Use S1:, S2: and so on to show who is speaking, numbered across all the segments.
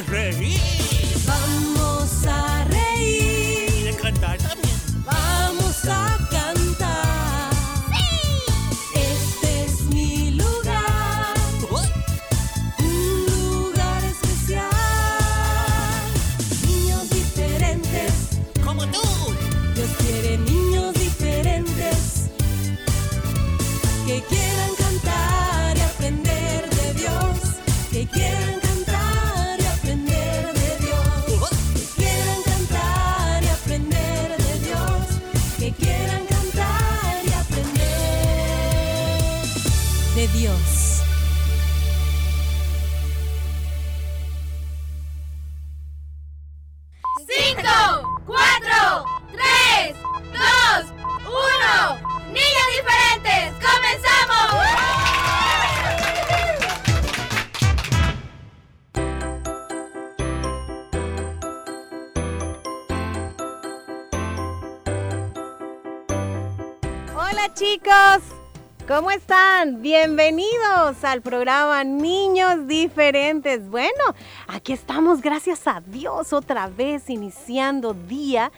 S1: de Bienvenidos al programa Niños Diferentes. Bueno, aquí estamos, gracias a Dios, otra vez iniciando día,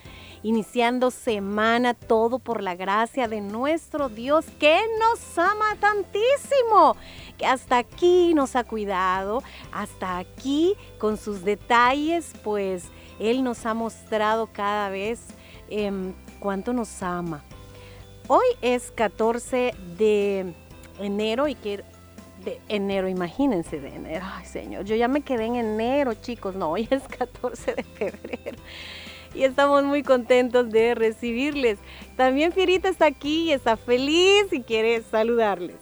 S1: iniciando semana, todo por la gracia de nuestro Dios que nos ama tantísimo, que hasta aquí nos ha cuidado, hasta aquí con sus detalles, pues Él nos ha mostrado cada vez em, cuánto nos ama. Hoy es 14 de enero y que de enero, imagínense de enero. Ay, señor, yo ya me quedé en enero, chicos. No, hoy es 14 de febrero. Y estamos muy contentos de recibirles. También Fierita está aquí y está feliz y quiere saludarles.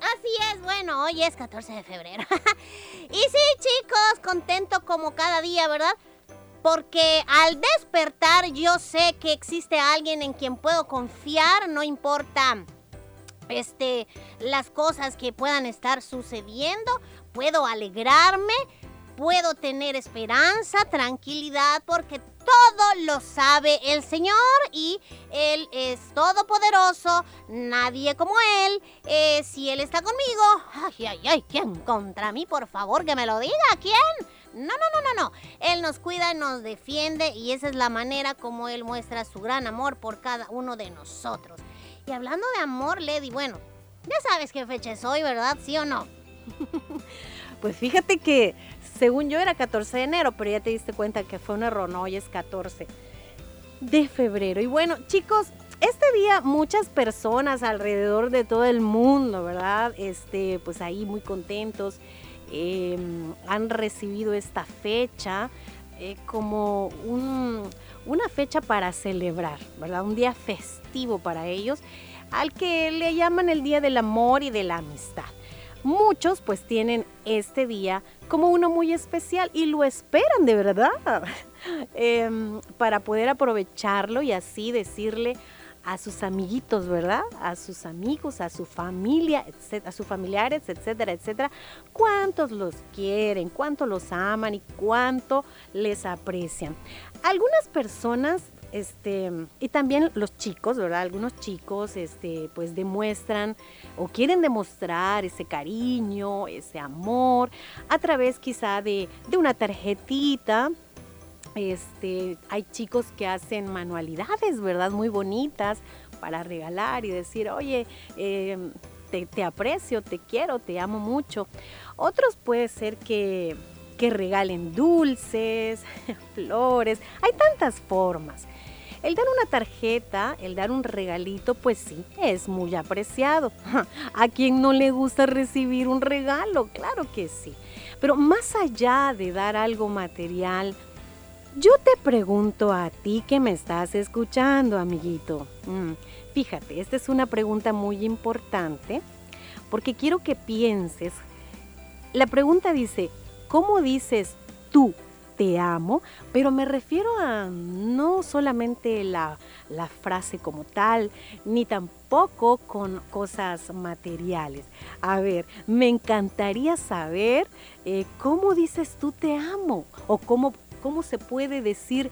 S2: Así es, bueno, hoy es 14 de febrero. y sí, chicos, contento como cada día, ¿verdad? Porque al despertar yo sé que existe alguien en quien puedo confiar, no importa este las cosas que puedan estar sucediendo, puedo alegrarme, puedo tener esperanza, tranquilidad, porque todo lo sabe el Señor y Él es todopoderoso, nadie como Él. Eh, si Él está conmigo, ay, ay, ay, ¿quién contra mí? Por favor, que me lo diga, ¿quién? No, no, no, no, no. Él nos cuida, nos defiende y esa es la manera como Él muestra su gran amor por cada uno de nosotros. Y hablando de amor, Lady, bueno, ya sabes qué fecha es hoy, ¿verdad? ¿Sí o no?
S1: Pues fíjate que según yo era 14 de enero, pero ya te diste cuenta que fue un error, no, hoy es 14 de febrero. Y bueno, chicos, este día muchas personas alrededor de todo el mundo, ¿verdad? Este, pues ahí muy contentos, eh, han recibido esta fecha eh, como un- una fecha para celebrar, ¿verdad? Un día festivo para ellos, al que le llaman el Día del Amor y de la Amistad. Muchos pues tienen este día como uno muy especial y lo esperan de verdad em, para poder aprovecharlo y así decirle a sus amiguitos, ¿verdad? A sus amigos, a su familia, etcétera, a sus familiares, etcétera, etcétera, cuántos los quieren, cuánto los aman y cuánto les aprecian. Algunas personas este, y también los chicos, ¿verdad? Algunos chicos, este, pues demuestran o quieren demostrar ese cariño, ese amor, a través quizá de, de una tarjetita. Este, hay chicos que hacen manualidades, ¿verdad? Muy bonitas para regalar y decir, oye, te, te aprecio, te quiero, te amo mucho. Otros puede ser que, que regalen dulces, flores, hay tantas formas. El dar una tarjeta, el dar un regalito, pues sí, es muy apreciado. ¿A quien no le gusta recibir un regalo? Claro que sí. Pero más allá de dar algo material, yo te pregunto a ti que me estás escuchando, amiguito. Mm, fíjate, esta es una pregunta muy importante porque quiero que pienses. La pregunta dice, ¿cómo dices tú te amo? Pero me refiero a no solamente la, la frase como tal, ni tampoco con cosas materiales. A ver, me encantaría saber eh, cómo dices tú te amo o cómo ¿Cómo se puede decir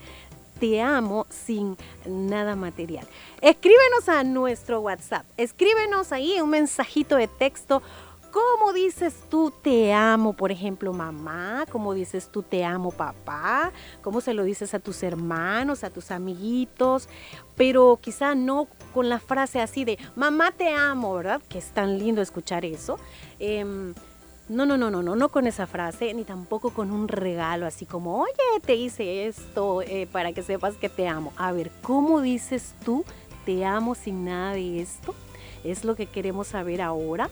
S1: te amo sin nada material? Escríbenos a nuestro WhatsApp. Escríbenos ahí un mensajito de texto. ¿Cómo dices tú te amo, por ejemplo, mamá? ¿Cómo dices tú te amo, papá? ¿Cómo se lo dices a tus hermanos, a tus amiguitos? Pero quizá no con la frase así de mamá te amo, ¿verdad? Que es tan lindo escuchar eso. Em, no, no, no, no, no, no con esa frase, ni tampoco con un regalo así como, oye, te hice esto eh, para que sepas que te amo. A ver, ¿cómo dices tú te amo sin nada de esto? Es lo que queremos saber ahora.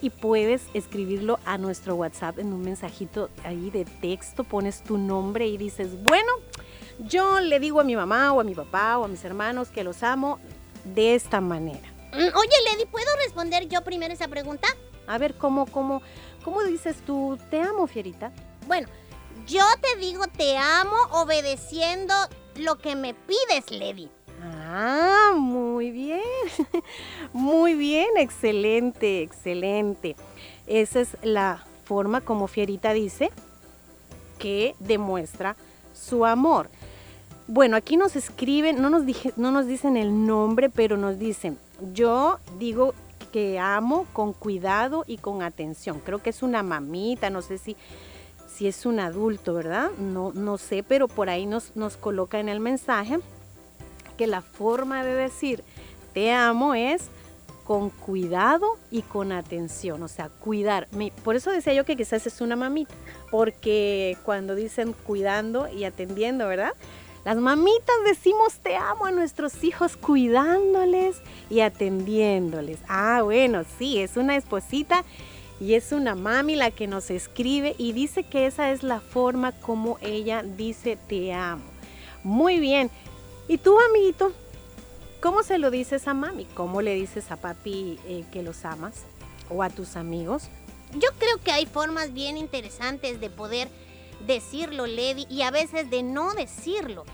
S1: Y puedes escribirlo a nuestro WhatsApp en un mensajito ahí de texto, pones tu nombre y dices, bueno, yo le digo a mi mamá o a mi papá o a mis hermanos que los amo de esta manera.
S2: Mm, Oye, Lady, ¿puedo responder yo primero esa pregunta?
S1: A ver, ¿cómo, cómo, cómo dices tú te amo, Fierita?
S2: Bueno, yo te digo te amo obedeciendo lo que me pides, Lady.
S1: Ah, muy bien. Muy bien, excelente, excelente. Esa es la forma como Fierita dice que demuestra su amor. Bueno, aquí nos escriben, no nos, dije, no nos dicen el nombre, pero nos dicen, yo digo que amo con cuidado y con atención. Creo que es una mamita, no sé si, si es un adulto, ¿verdad? No, no sé, pero por ahí nos, nos coloca en el mensaje que la forma de decir te amo es con cuidado y con atención, o sea, cuidar. Por eso decía yo que quizás es una mamita, porque cuando dicen cuidando y atendiendo, ¿verdad? Las mamitas decimos te amo a nuestros hijos cuidándoles y atendiéndoles. Ah, bueno, sí, es una esposita y es una mami la que nos escribe y dice que esa es la forma como ella dice te amo. Muy bien. ¿Y tú, amiguito? ¿Cómo se lo dices a mami? ¿Cómo le dices a papi eh, que los amas? ¿O a tus amigos?
S2: Yo creo que hay formas bien interesantes de poder decirlo, Lady, y a veces de no decirlo.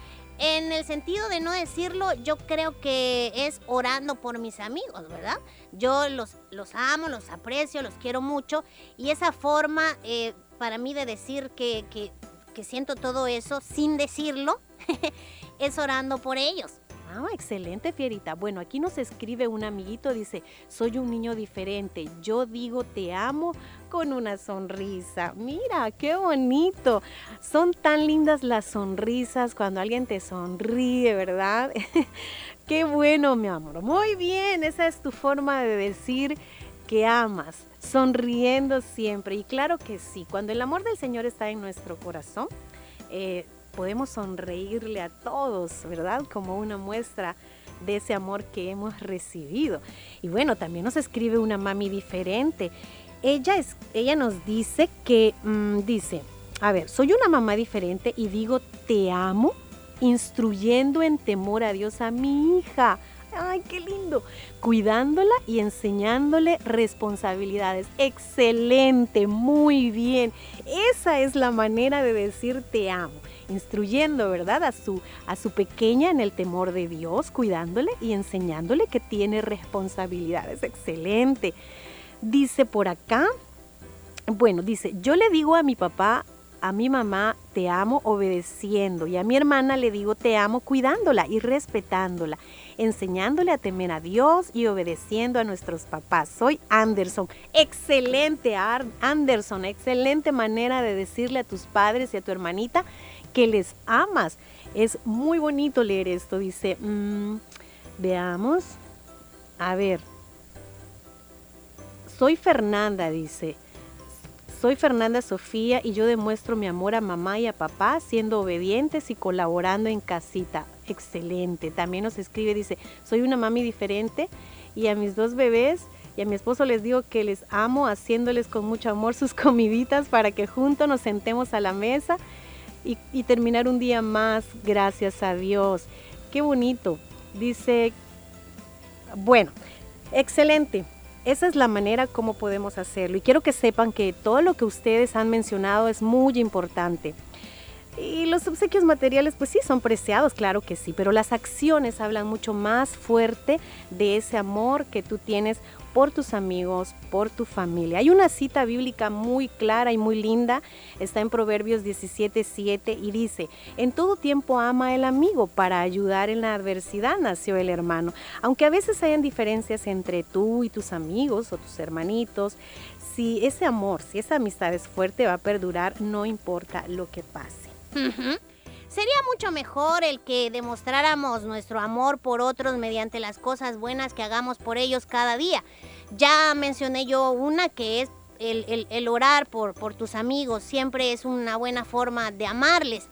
S2: En el sentido de no decirlo, yo creo que es orando por mis amigos, ¿verdad? Yo los, los amo, los aprecio, los quiero mucho, y esa forma eh, para mí de decir que, que, que siento todo eso sin decirlo es orando por ellos.
S1: Ah, excelente, Fierita. Bueno, aquí nos escribe un amiguito, dice, soy un niño diferente, yo digo te amo con una sonrisa. Mira, qué bonito. Son tan lindas las sonrisas cuando alguien te sonríe, ¿verdad? qué bueno, mi amor. Muy bien, esa es tu forma de decir que amas, sonriendo siempre. Y claro que sí, cuando el amor del Señor está en nuestro corazón, eh, podemos sonreírle a todos, ¿verdad? Como una muestra de ese amor que hemos recibido. Y bueno, también nos escribe una mami diferente. Ella, es, ella nos dice que, mmm, dice, a ver, soy una mamá diferente y digo te amo, instruyendo en temor a Dios a mi hija. ¡Ay, qué lindo! Cuidándola y enseñándole responsabilidades. Excelente, muy bien. Esa es la manera de decir te amo instruyendo, ¿verdad? A su, a su pequeña en el temor de Dios, cuidándole y enseñándole que tiene responsabilidades. Excelente. Dice por acá, bueno, dice, yo le digo a mi papá, a mi mamá, te amo obedeciendo y a mi hermana le digo, te amo cuidándola y respetándola, enseñándole a temer a Dios y obedeciendo a nuestros papás. Soy Anderson. Excelente, Anderson, excelente manera de decirle a tus padres y a tu hermanita que les amas. Es muy bonito leer esto. Dice, mmm, veamos. A ver. Soy Fernanda, dice. soy Fernanda Sofía y yo demuestro mi amor a mamá y a papá siendo obedientes y colaborando en casita. Excelente. También nos escribe, dice, soy una mami diferente y a mis dos bebés y a mi esposo les digo que les amo haciéndoles con mucho amor sus comiditas para que juntos nos sentemos a la mesa y, y terminar un día más. Gracias a Dios. Qué bonito. Dice, bueno, excelente. Esa es la manera como podemos hacerlo. Y quiero que sepan que todo lo que ustedes han mencionado es muy importante. Y los obsequios materiales, pues sí, son preciados, claro que sí, pero las acciones hablan mucho más fuerte de ese amor que tú tienes por tus amigos, por tu familia. Hay una cita bíblica muy clara y muy linda, está en Proverbios 17:7 y dice, en todo tiempo ama el amigo, para ayudar en la adversidad nació el hermano. Aunque a veces hayan diferencias entre tú y tus amigos o tus hermanitos, si ese amor, si esa amistad es fuerte, va a perdurar, no importa lo que pase.
S2: Ujú. Sería mucho mejor el que demostráramos nuestro amor por otros mediante las cosas buenas que hagamos por ellos cada día. Ya mencioné yo una que es el, orar por, por tus amigos. Siempre es una buena forma de amarles.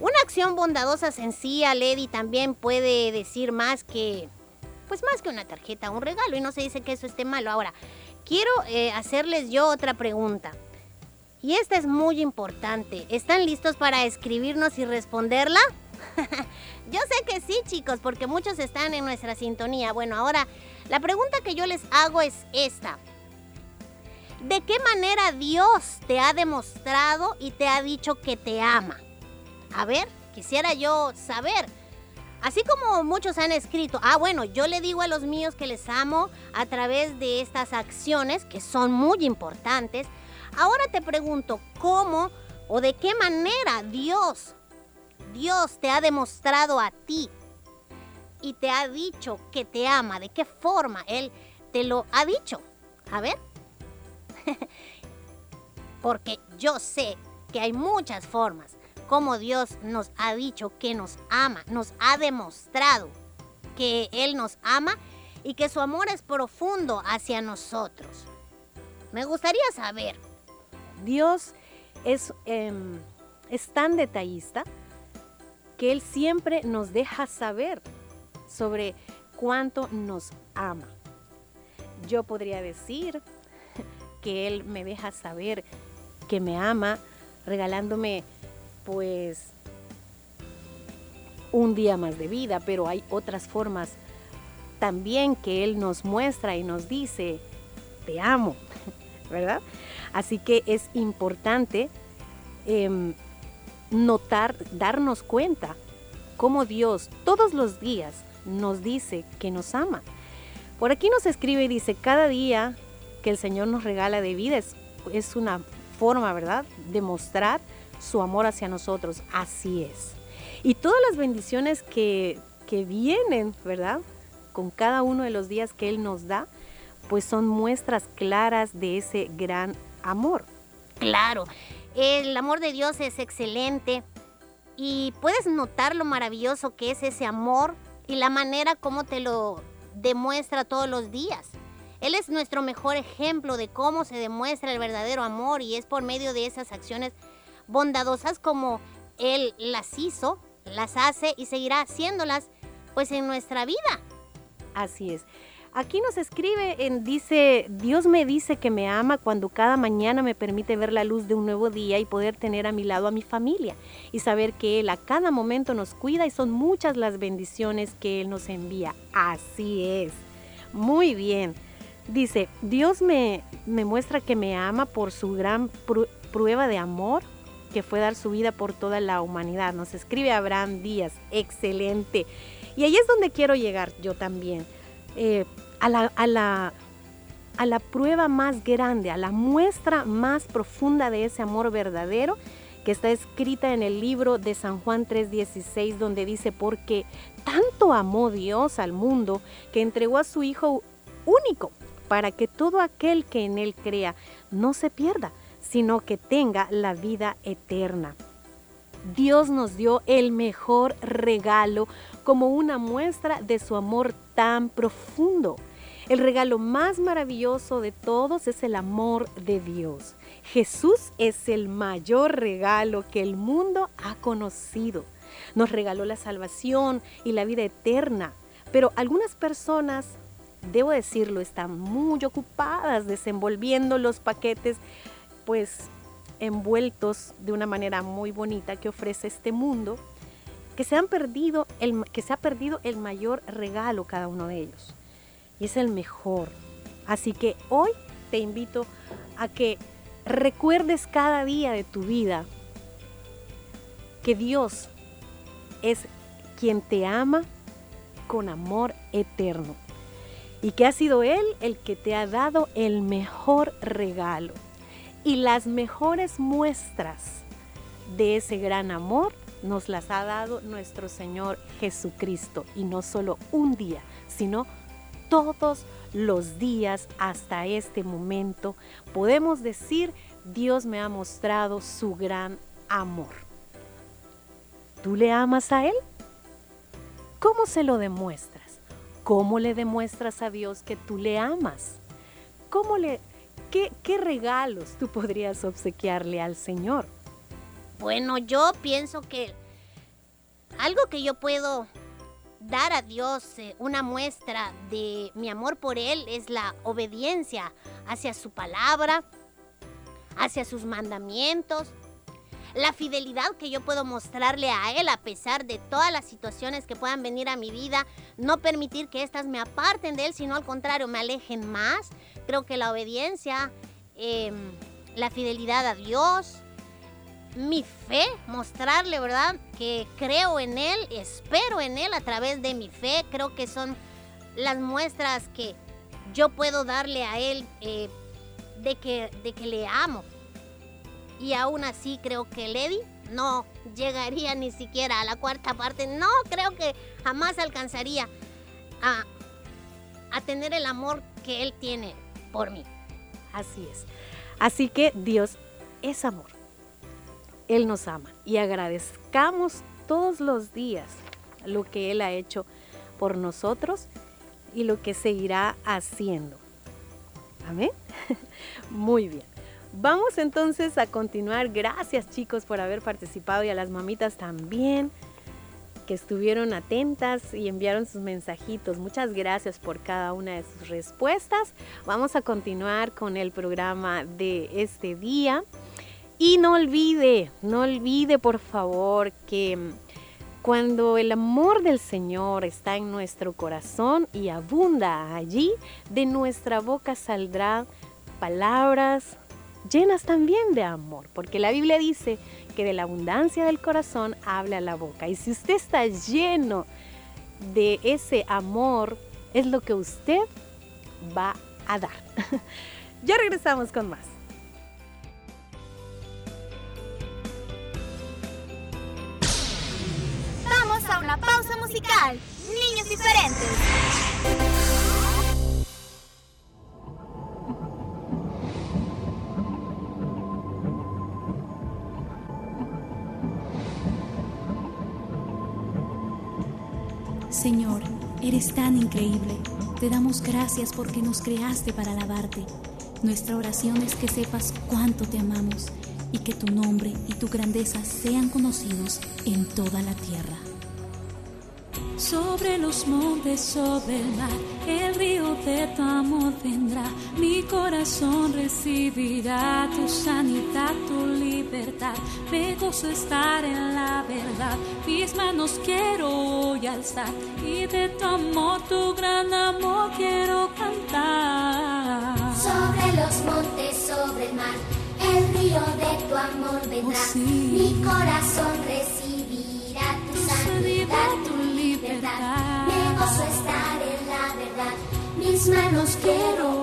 S2: Una acción bondadosa, sencilla, Lady, también puede decir más que, pues más que una tarjeta, un regalo. Y no se dice que eso esté malo. Ahora, quiero eh, hacerles yo otra pregunta. Y esta es muy importante. ¿Están listos para escribirnos y responderla? yo sé que sí, chicos, porque muchos están en nuestra sintonía. Bueno, ahora la pregunta que yo les hago es esta. ¿De qué manera Dios te ha demostrado y te ha dicho que te ama? A ver, quisiera yo saber. Así como muchos han escrito, ah, bueno, yo le digo a los míos que les amo a través de estas acciones que son muy importantes. Ahora te pregunto, ¿cómo o de qué manera Dios, Dios te ha demostrado a ti y te ha dicho que te ama? ¿De qué forma Él te lo ha dicho? A ver. Porque yo sé que hay muchas formas como Dios nos ha dicho que nos ama, nos ha demostrado que Él nos ama y que su amor es profundo hacia nosotros. Me gustaría saber.
S1: Dios es, em, es tan detallista que Él siempre nos deja saber sobre cuánto nos ama. Yo podría decir que Él me deja saber que me ama regalándome pues un día más de vida, pero hay otras formas también que Él nos muestra y nos dice, te amo, ¿verdad? Así que es importante em, notar, darnos cuenta cómo Dios todos los días nos dice que nos ama. Por aquí nos escribe y dice, cada día que el Señor nos regala de vida es, es una forma, ¿verdad?, de mostrar su amor hacia nosotros. Así es. Y todas las bendiciones que, que vienen, ¿verdad?, con cada uno de los días que Él nos da, pues son muestras claras de ese gran amor.
S2: Claro, el amor de Dios es excelente y puedes notar lo maravilloso que es ese amor y la manera como te lo demuestra todos los días. Él es nuestro mejor ejemplo de cómo se demuestra el verdadero amor y es por medio de esas acciones bondadosas como Él las hizo, las hace y seguirá haciéndolas pues en nuestra vida.
S1: Así es. Aquí nos escribe, en, dice, Dios me dice que me ama cuando cada mañana me permite ver la luz de un nuevo día y poder tener a mi lado a mi familia y saber que Él a cada momento nos cuida y son muchas las bendiciones que Él nos envía. Así es. Muy bien. Dice, Dios me, me muestra que me ama por su gran pru- prueba de amor que fue dar su vida por toda la humanidad. Nos escribe Abraham Díaz. Excelente. Y ahí es donde quiero llegar yo también. Eh, a, la, a, la, a la prueba más grande, a la muestra más profunda de ese amor verdadero que está escrita en el libro de San Juan 3:16, donde dice, porque tanto amó Dios al mundo que entregó a su Hijo único para que todo aquel que en él crea no se pierda, sino que tenga la vida eterna. Dios nos dio el mejor regalo como una muestra de su amor tan profundo. El regalo más maravilloso de todos es el amor de Dios. Jesús es el mayor regalo que el mundo ha conocido. Nos regaló la salvación y la vida eterna, pero algunas personas, debo decirlo, están muy ocupadas desenvolviendo los paquetes, pues envueltos de una manera muy bonita que ofrece este mundo, que se, han perdido el, que se ha perdido el mayor regalo cada uno de ellos. Y es el mejor. Así que hoy te invito a que recuerdes cada día de tu vida que Dios es quien te ama con amor eterno y que ha sido Él el que te ha dado el mejor regalo y las mejores muestras de ese gran amor nos las ha dado nuestro Señor Jesucristo y no solo un día, sino todos los días hasta este momento. Podemos decir, Dios me ha mostrado su gran amor. ¿Tú le amas a Él? ¿Cómo se lo demuestras? ¿Cómo le demuestras a Dios que tú le amas? ¿Cómo le, qué, qué regalos tú podrías obsequiarle al Señor?
S2: Bueno, yo pienso que algo que yo puedo dar a Dios eh, una muestra de mi amor por Él es la obediencia hacia su palabra, hacia sus mandamientos, la fidelidad que yo puedo mostrarle a Él a pesar de todas las situaciones que puedan venir a mi vida, no permitir que éstas me aparten de Él, sino al contrario, me alejen más. Creo que la obediencia, em, la fidelidad a Dios, mi fe, mostrarle, ¿verdad? Que creo en Él, espero en Él a través de mi fe. Creo que son las muestras que yo puedo darle a Él eh, de, que, de que le amo. Y aún así creo que Lady no llegaría ni siquiera a la cuarta parte. No, creo que jamás alcanzaría a, a tener el amor que Él tiene por mí.
S1: Así es. Así que Dios es amor. Él nos ama y agradezcamos todos los días lo que Él ha hecho por nosotros y lo que seguirá haciendo. Amén. Muy bien. Vamos entonces a continuar. Gracias chicos por haber participado y a las mamitas también que estuvieron atentas y enviaron sus mensajitos. Muchas gracias por cada una de sus respuestas. Vamos a continuar con el programa de este día. Y no olvide, no olvide por favor que cuando el amor del Señor está en nuestro corazón y abunda allí, de nuestra boca saldrán palabras llenas también de amor, porque la Biblia dice que de la abundancia del corazón habla la boca. Y si usted está lleno de ese amor, es lo que usted va a dar. ya regresamos con más.
S3: Vamos a una pausa musical. Niños diferentes.
S4: Señor, eres tan increíble. Te damos gracias porque nos creaste para alabarte. Nuestra oración es que sepas cuánto te amamos y que tu nombre y tu grandeza sean conocidos en toda la tierra. Sobre los montes, sobre el mar, el río de tu amor vendrá. Mi corazón recibirá tu sanidad, tu libertad. Me gozo estar en la verdad. Mis manos quiero hoy alzar y de tu amor, tu gran amor quiero cantar.
S5: Sobre los montes, sobre el mar, el río de tu amor vendrá.
S4: Oh, sí.
S5: Mi corazón Mis manos quiero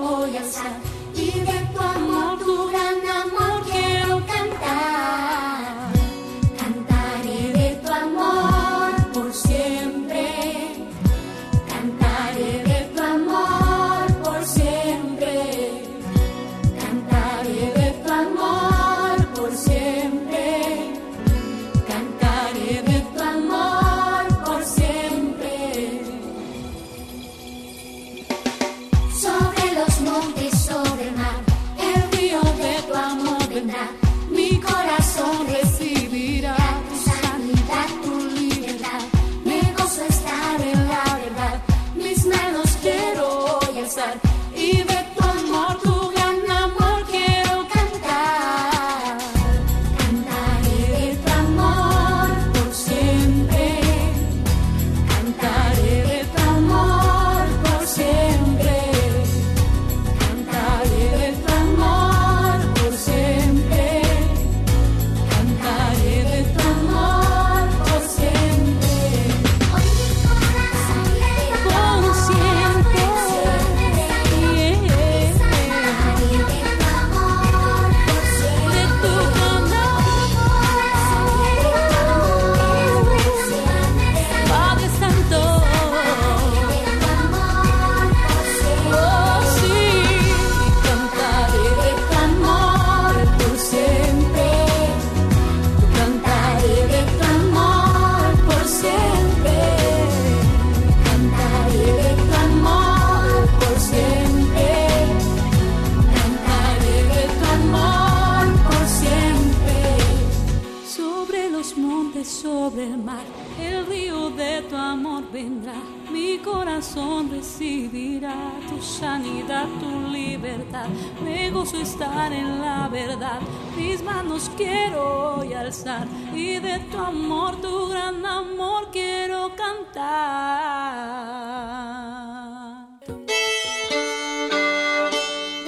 S4: recibirá tu sanidad, tu libertad. Me gozo estar en la verdad. Mis manos quiero hoy alzar y de tu amor, tu gran amor quiero cantar.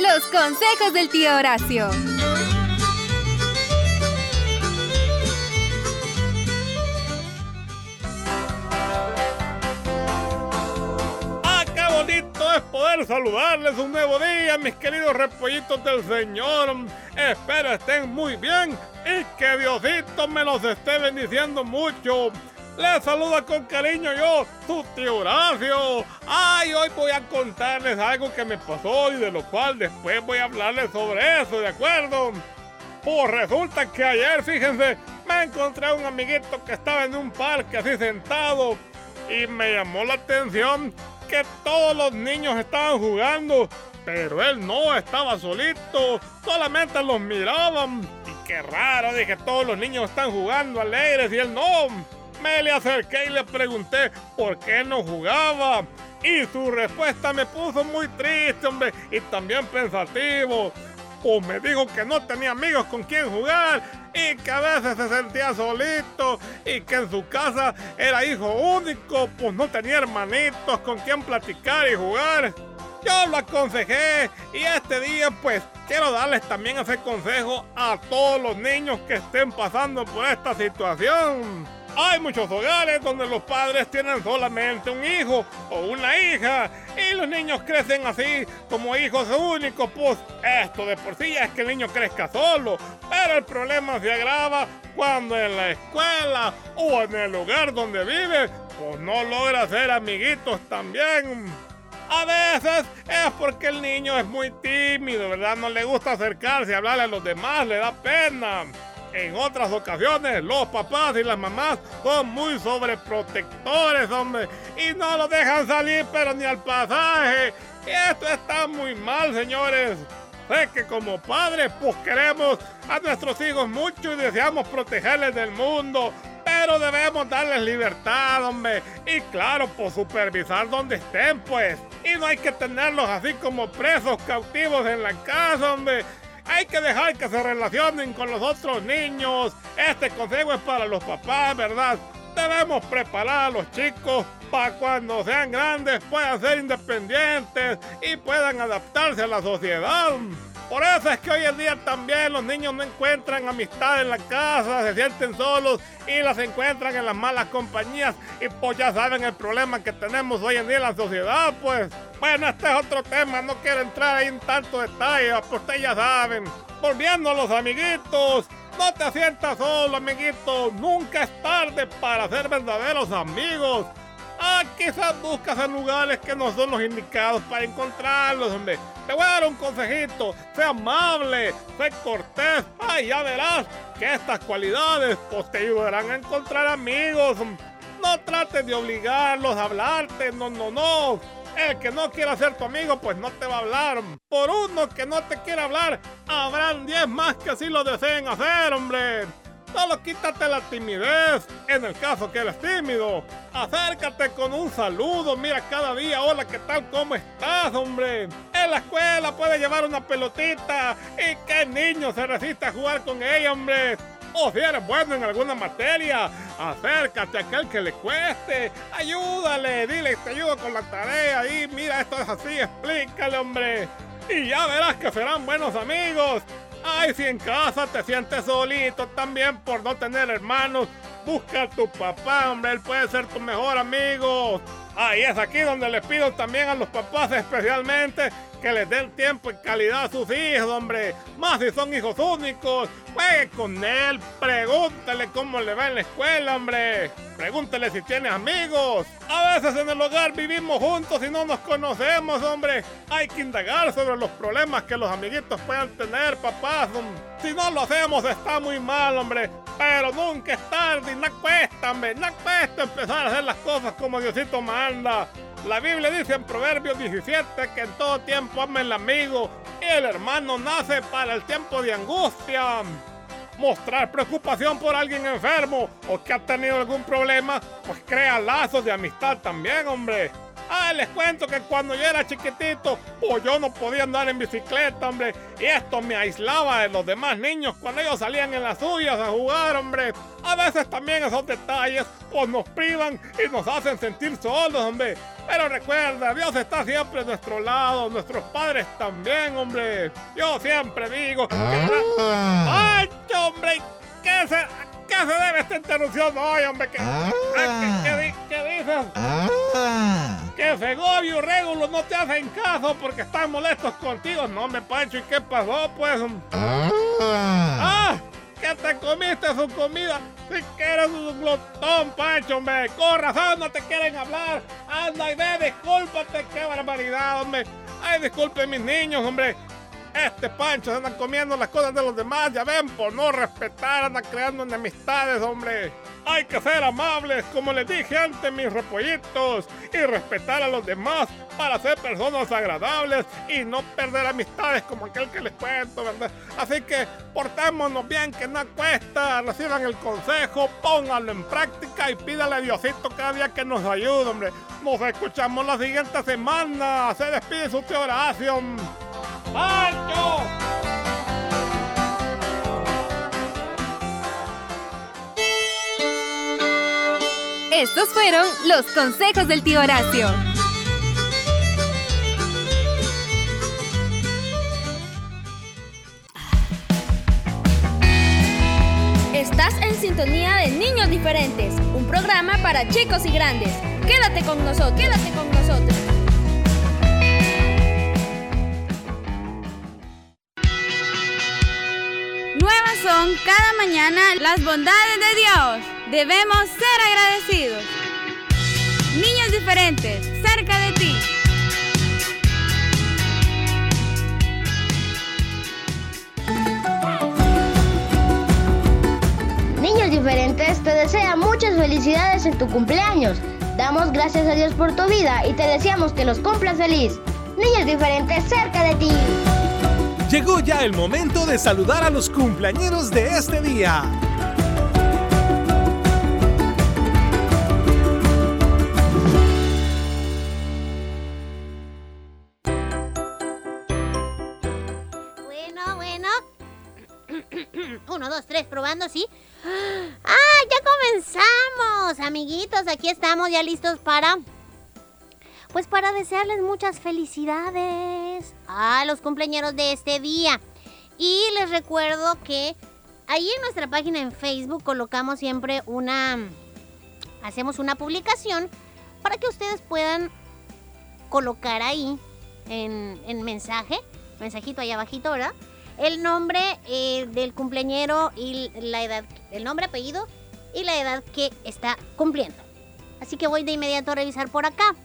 S6: Los consejos del tío Horacio.
S7: Bonito es poder saludarles un nuevo día, mis queridos repollitos del Señor! Espero estén muy bien y que Diosito me los esté bendiciendo mucho. Les saluda con cariño yo, su tío Horacio. Ay, hoy voy a contarles algo que me pasó y de lo cual después voy a hablarles sobre eso, ¿de acuerdo? Pues resulta que ayer, fíjense, me encontré a un amiguito que estaba en un parque así sentado y me llamó la atención que todos los niños estaban jugando, pero él no estaba solito, solamente los miraban. Y qué raro, dije, todos los niños están jugando alegres y él no. Me le acerqué y le pregunté por qué no jugaba. Y su respuesta me puso muy triste, hombre, y también pensativo. Pues me dijo que no tenía amigos con quien jugar y que a veces se sentía solito y que en su casa era hijo único, pues no tenía hermanitos con quien platicar y jugar. Yo lo aconsejé y este día pues quiero darles también ese consejo a todos los niños que estén pasando por esta situación. Hay muchos hogares donde los padres tienen solamente un hijo o una hija y los niños crecen así como hijos únicos. Pues esto de por sí es que el niño crezca solo, pero el problema se agrava cuando en la escuela o en el lugar donde vive pues no logra hacer amiguitos también. A veces es porque el niño es muy tímido, ¿verdad? No le gusta acercarse, hablarle a los demás, le da pena. En otras ocasiones, los papás y las mamás son muy sobreprotectores, hombre, y no lo dejan salir, pero ni al pasaje. Esto está muy mal, señores. Sé que como padres, pues queremos a nuestros hijos mucho y deseamos protegerles del mundo, pero debemos darles libertad, hombre. Y claro, pues supervisar donde estén, pues. Y no hay que tenerlos así como presos, cautivos en la casa, hombre. Hay que dejar que se relacionen con los otros niños. Este consejo es para los papás, ¿verdad? Debemos preparar a los chicos para cuando sean grandes puedan ser independientes y puedan adaptarse a la sociedad. Por eso es que hoy en día también los niños no encuentran amistad en la casa, se sienten solos y las encuentran en las malas compañías. Y pues ya saben el problema que tenemos hoy en día en la sociedad, pues. Bueno, este es otro tema, no quiero entrar ahí en tanto detalle, pues ustedes ya saben. Volviendo a los amiguitos, no te sientas solo, amiguito. Nunca es tarde para ser verdaderos amigos. Ah, quizás buscas en lugares que no son los indicados para encontrarlos, hombre. Te voy a dar un consejito. Sé amable, sé cortés. Ay, ya verás que estas cualidades pues, te ayudarán a encontrar amigos. No trates de obligarlos a hablarte. No, no, no. El que no quiera ser tu amigo, pues no te va a hablar. Por uno que no te quiera hablar, habrán 10 más que así lo deseen hacer, hombre. Solo quítate la timidez, en el caso que eres tímido. Acércate con un saludo, mira cada día, hola, ¿qué tal? ¿Cómo estás, hombre? En la escuela puedes llevar una pelotita y qué niño se resiste a jugar con ella, hombre. O si eres bueno en alguna materia, acércate a aquel que le cueste, ayúdale, dile, te ayudo con la tarea y mira, esto es así, explícale, hombre. Y ya verás que serán buenos amigos. Ay, si en casa te sientes solito también por no tener hermanos, busca a tu papá, hombre, él puede ser tu mejor amigo. Ahí es aquí donde les pido también a los papás especialmente que les den tiempo y calidad a sus hijos, hombre. Más si son hijos únicos. Juegue con él, pregúntale cómo le va en la escuela, hombre. Pregúntale si tiene amigos. A veces en el hogar vivimos juntos y no nos conocemos, hombre. Hay que indagar sobre los problemas que los amiguitos puedan tener, papás. Si no lo hacemos está muy mal, hombre. Pero nunca es tarde y no cuesta, hombre. No cuesta empezar a hacer las cosas como Diosito manda. La Biblia dice en Proverbios 17 que en todo tiempo ama el amigo y el hermano nace para el tiempo de angustia. mostrar preocupación por alguien enfermo o que ha tenido algún problema, pues crea lazos de amistad también, hombre. Ah, les cuento que cuando yo era chiquitito, pues yo no podía andar en bicicleta, hombre. Y esto me aislaba de los demás niños cuando ellos salían en las suyas a jugar, hombre. A veces también esos detalles, pues nos privan y nos hacen sentir solos, hombre. Pero recuerda, Dios está siempre a nuestro lado, nuestros padres también, hombre. Yo siempre digo... Que... ¡Ay, hombre! ¿Qué se, ¿Qué se debe esta interrupción hoy, hombre? ¿Qué, ¿qué, qué, qué dices? Que Segovio y Régulo no te hacen caso porque están molestos contigo. No, me Pancho, ¿y qué pasó, pues? ¡Ah! ¿Que te comiste su comida? Si que eres un glotón, Pancho, hombre. Con razón no te quieren hablar. Anda y ve, discúlpate. ¡Qué barbaridad, hombre! Ay, disculpen mis niños, hombre. Este Pancho andan comiendo las cosas de los demás, ya ven, por no respetar, andan creando enemistades, hombre. Hay que ser amables, como les dije antes, mis repollitos, y respetar a los demás para ser personas agradables y no perder amistades como aquel que les cuento, ¿verdad? Así que portémonos bien, que no cuesta, reciban el consejo, pónganlo en práctica y pídale a Diosito cada día que nos ayude, hombre. Nos escuchamos la siguiente semana. Se despide su tío Horacio. ¡Pancho!
S6: Estos fueron los consejos del tío Horacio.
S3: Estás en sintonía de Niños Diferentes, un programa para chicos y grandes. Quédate con nosotros, quédate con nosotros.
S6: Son cada mañana las bondades de Dios. Debemos ser agradecidos. Niños diferentes, cerca de ti.
S8: Niños diferentes te desea muchas felicidades en tu cumpleaños. Damos gracias a Dios por tu vida y te deseamos que los cumplas feliz. Niños diferentes cerca de ti.
S9: Llegó ya el momento de saludar a los cumpleañeros de este día.
S2: Bueno, bueno. Uno, dos, tres, probando, ¿sí? ¡Ah, ya comenzamos! Amiguitos, aquí estamos ya listos para... Pues para desearles muchas felicidades a los cumpleañeros de este día. Y les recuerdo que ahí en nuestra página en Facebook colocamos siempre una... Hacemos una publicación para que ustedes puedan colocar ahí en, en mensaje, mensajito ahí abajito, ¿verdad? El nombre eh, del cumpleañero y la edad, el nombre, apellido y la edad que está cumpliendo. Así que voy de inmediato a revisar por acá.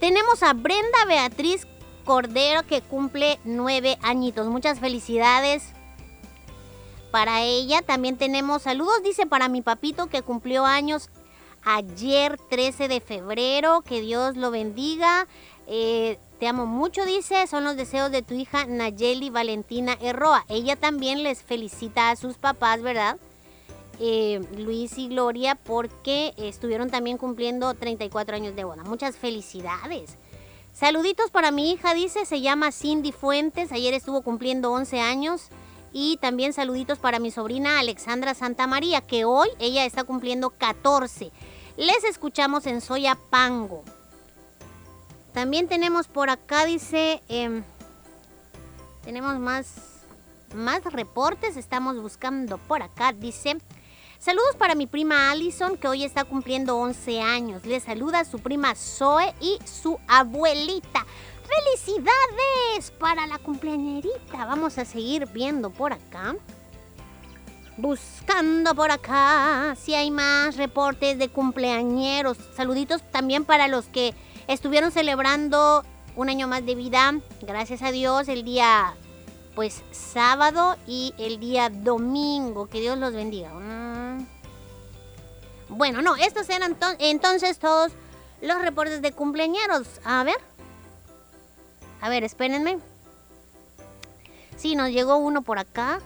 S2: Tenemos a Brenda Beatriz Cordero que cumple nueve añitos. Muchas felicidades para ella. También tenemos saludos, dice, para mi papito que cumplió años ayer 13 de febrero. Que Dios lo bendiga. Eh, te amo mucho, dice. Son los deseos de tu hija Nayeli Valentina Erroa. Ella también les felicita a sus papás, ¿verdad? Eh, Luis y Gloria, porque estuvieron también cumpliendo 34 años de boda. Muchas felicidades. Saluditos para mi hija, dice, se llama Cindy Fuentes. Ayer estuvo cumpliendo 11 años. Y también saluditos para mi sobrina Alexandra Santa María, que hoy ella está cumpliendo 14. Les escuchamos en Soya Pango. También tenemos por acá, dice, eh, tenemos más, más reportes, estamos buscando por acá, dice, saludos para mi prima Allison, que hoy está cumpliendo 11 años. Le saluda su prima Zoe y su abuelita. ¡Felicidades para la cumpleañerita! Vamos a seguir viendo por acá. Buscando por acá si hay más reportes de cumpleañeros. Saluditos también para los que estuvieron celebrando un año más de vida. Gracias a Dios el día pues sábado y el día domingo. Que Dios los bendiga. Bueno, no, estos eran entonces todos los reportes de cumpleañeros. A ver. A ver, espérenme. Sí, nos llegó uno por acá.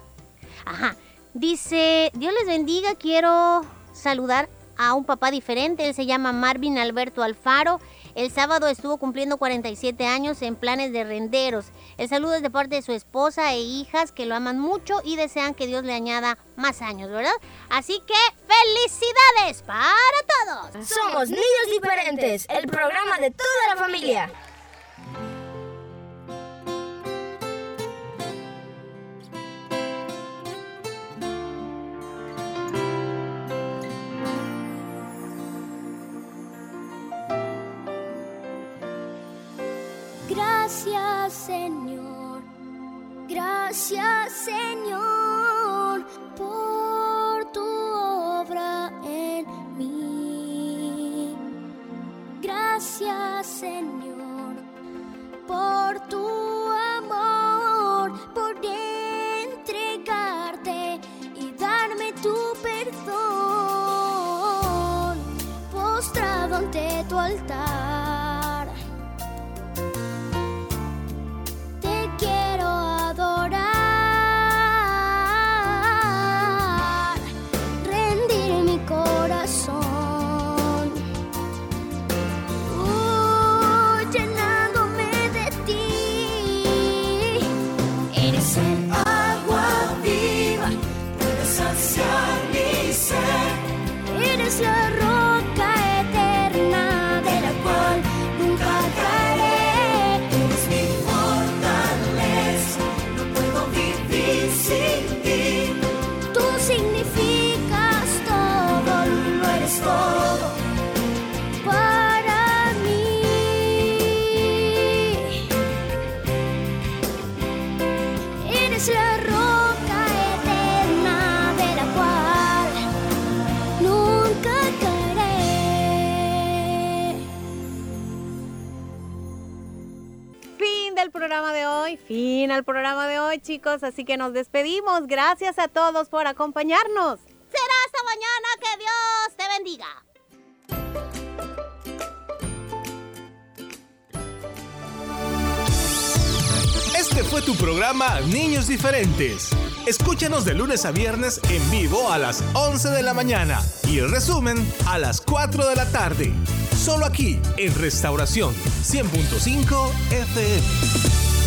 S2: Ajá. Dice, Dios les bendiga, quiero saludar a un papá diferente. Él se llama Marvin Alberto Alfaro. El sábado estuvo cumpliendo 47 años en planes de renderos. El saludo es de parte de su esposa e hijas que lo aman mucho y desean que Dios le añada más años, ¿verdad? Así que felicidades para todos.
S3: Somos Niños Diferentes, el programa de toda la familia.
S5: Gracias Señor, gracias Señor por tu obra en mí. Gracias Señor
S1: fin al programa de hoy, chicos. Así que nos despedimos. Gracias a todos por acompañarnos.
S2: Será hasta mañana. Que Dios te bendiga.
S9: Este fue tu programa Niños Diferentes. Escúchanos de lunes a viernes en vivo a las 11 de la mañana y el resumen a las 4 de la tarde. Solo aquí en Restauración 100.5 FM.